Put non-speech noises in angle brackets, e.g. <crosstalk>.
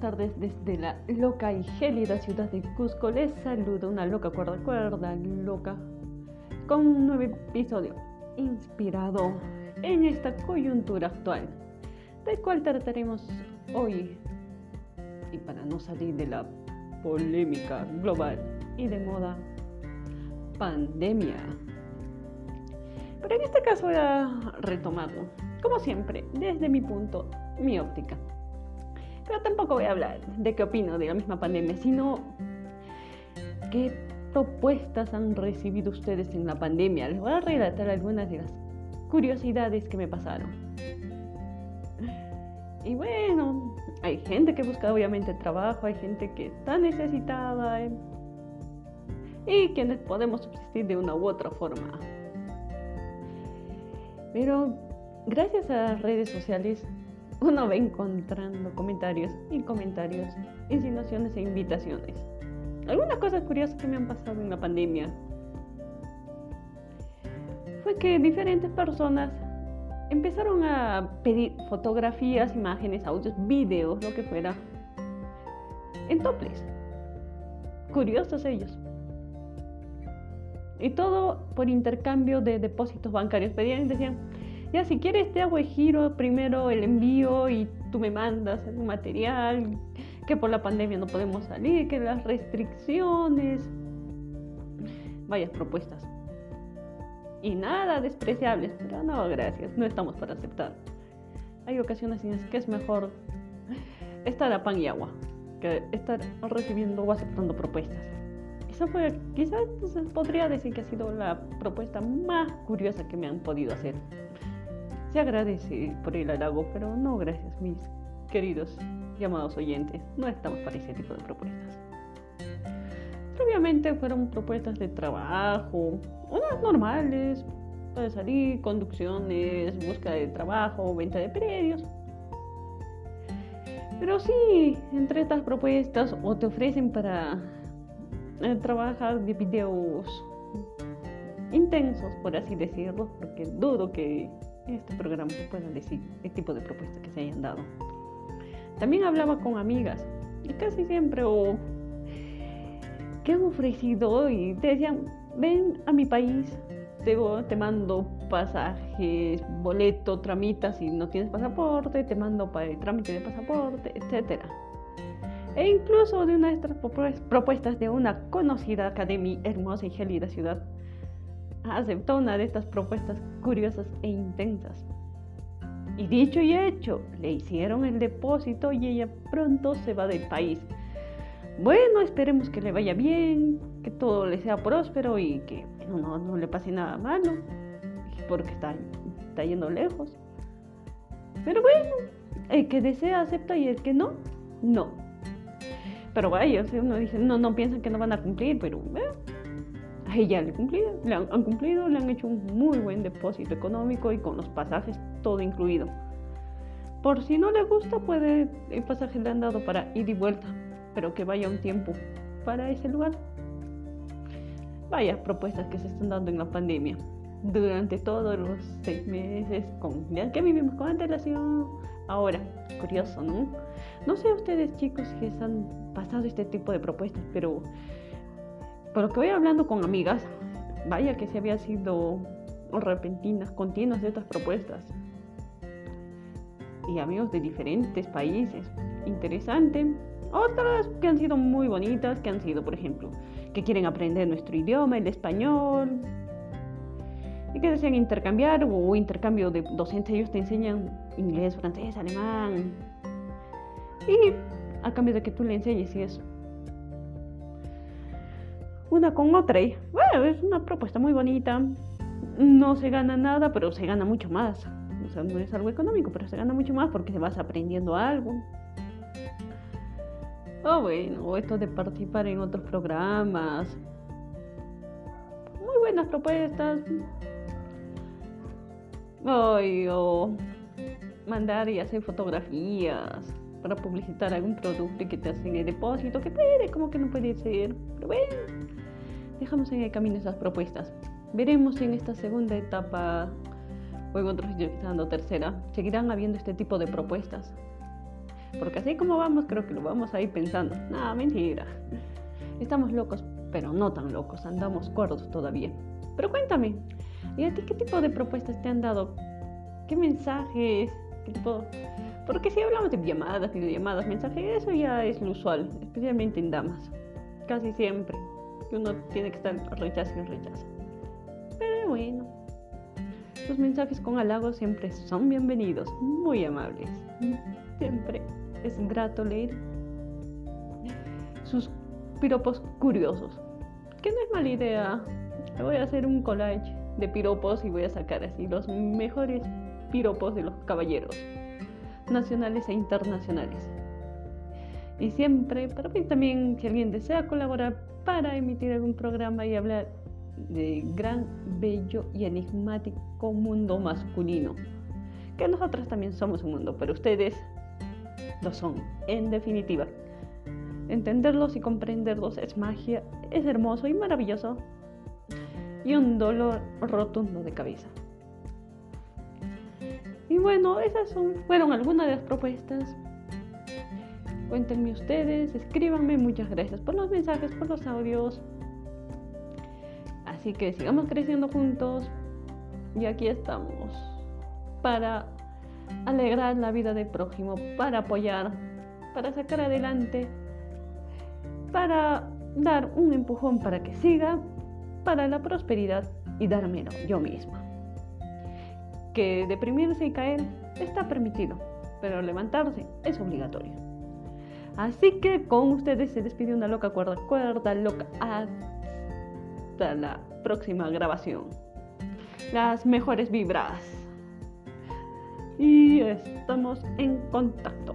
tardes desde la loca y gélida ciudad de Cusco. Les saludo una loca cuerda cuerda loca con un nuevo episodio inspirado en esta coyuntura actual, del cual trataremos hoy. Y para no salir de la polémica global y de moda, pandemia. Pero en este caso voy a retomarlo, como siempre, desde mi punto, mi óptica. Pero tampoco voy a hablar de qué opino de la misma pandemia, sino qué propuestas han recibido ustedes en la pandemia. Les voy a relatar algunas de las curiosidades que me pasaron. Y bueno, hay gente que busca obviamente trabajo, hay gente que está necesitada ¿eh? y quienes podemos subsistir de una u otra forma. Pero gracias a las redes sociales <laughs> uno va encontrando comentarios y comentarios, insinuaciones e invitaciones. Algunas cosas curiosas que me han pasado en la pandemia fue que diferentes personas empezaron a pedir fotografías, imágenes, audios, videos, lo que fuera, en toples. Curiosos ellos. Y todo por intercambio de depósitos bancarios. Pedían y decían, ya, si quieres te hago el giro, primero el envío y tú me mandas el material, que por la pandemia no podemos salir, que las restricciones. Vayas propuestas. Y nada despreciables, pero no, gracias, no estamos para aceptar. Hay ocasiones en las que es mejor estar a pan y agua que estar recibiendo o aceptando propuestas. Esa fue, quizás podría decir que ha sido la propuesta más curiosa que me han podido hacer. Se agradece por el halago, pero no gracias, mis queridos llamados oyentes. No estamos para ese tipo de propuestas. Obviamente fueron propuestas de trabajo, unas normales, para salir, conducciones, búsqueda de trabajo, venta de predios. Pero sí, entre estas propuestas o te ofrecen para eh, trabajar de videos intensos, por así decirlo, porque dudo que este programa se puedan decir el tipo de propuestas que se hayan dado. También hablaba con amigas y casi siempre o que han ofrecido y te decían, ven a mi país, te, te mando pasajes, boleto, tramitas si no tienes pasaporte, te mando para el trámite de pasaporte, etc. E incluso de una de estas propuestas de una conocida academia hermosa y gélida ciudad aceptó una de estas propuestas curiosas e intensas. Y dicho y hecho, le hicieron el depósito y ella pronto se va del país. Bueno, esperemos que le vaya bien, que todo le sea próspero y que no, no le pase nada malo, porque está, está yendo lejos. Pero bueno, el que desea acepta y el que no, no. Pero vaya, uno dice, no, no piensan que no van a cumplir, pero eh, ella le, cumplido, le han, cumplido, le han hecho un muy buen depósito económico y con los pasajes todo incluido. Por si no le gusta, puede, el pasaje le han dado para ir y vuelta, pero que vaya un tiempo para ese lugar. Vaya propuestas que se están dando en la pandemia durante todos los seis meses con ya que vivimos con antelación. Ahora, curioso, ¿no? No sé ustedes chicos que han pasado este tipo de propuestas, pero por lo que voy hablando con amigas, vaya que se había sido repentinas, continuas de estas propuestas. Y amigos de diferentes países. Interesante. Otras que han sido muy bonitas, que han sido, por ejemplo, que quieren aprender nuestro idioma, el español. Y que desean intercambiar o intercambio de docentes. Ellos te enseñan inglés, francés, alemán. Y a cambio de que tú le enseñes y eso una con otra. Y bueno, es una propuesta muy bonita. No se gana nada, pero se gana mucho más. O sea, no es algo económico, pero se gana mucho más porque vas aprendiendo algo. O bueno, esto de participar en otros programas. Muy buenas propuestas. o mandar y hacer fotografías para publicitar algún producto y que te hacen el depósito, que puede, como que no puede ser. Pero bueno, dejamos en el camino esas propuestas. Veremos si en esta segunda etapa o en otros sitios que están dando tercera, seguirán habiendo este tipo de propuestas. porque así como vamos, creo que lo vamos a ir pensando. Nada, mentira. Estamos locos, pero no tan locos, andamos cuerdos todavía. Pero cuéntame, ¿y a ti qué tipo de propuestas te han dado? ¿Qué mensajes? ¿Qué tipo? Porque si hablamos de llamadas, videollamadas, mensajes, eso ya es lo usual, especialmente en damas. Casi siempre. Que uno tiene que estar rechazo y rechazo. Pero bueno, los mensajes con halagos siempre son bienvenidos, muy amables. Siempre es grato leer sus piropos curiosos. Que no es mala idea. Voy a hacer un collage de piropos y voy a sacar así los mejores piropos de los caballeros, nacionales e internacionales. Y siempre, para mí también, si alguien desea colaborar para emitir algún programa y hablar de gran, bello y enigmático mundo masculino. Que nosotros también somos un mundo, pero ustedes lo son, en definitiva. Entenderlos y comprenderlos es magia, es hermoso y maravilloso. Y un dolor rotundo de cabeza. Y bueno, esas fueron algunas de las propuestas. Cuéntenme ustedes, escríbanme. Muchas gracias por los mensajes, por los audios. Así que sigamos creciendo juntos y aquí estamos para alegrar la vida del prójimo, para apoyar, para sacar adelante, para dar un empujón para que siga, para la prosperidad y dármelo yo misma. Que deprimirse y caer está permitido, pero levantarse es obligatorio. Así que con ustedes se despide una loca cuerda, cuerda loca. Hasta la próxima grabación. Las mejores vibras. Y estamos en contacto.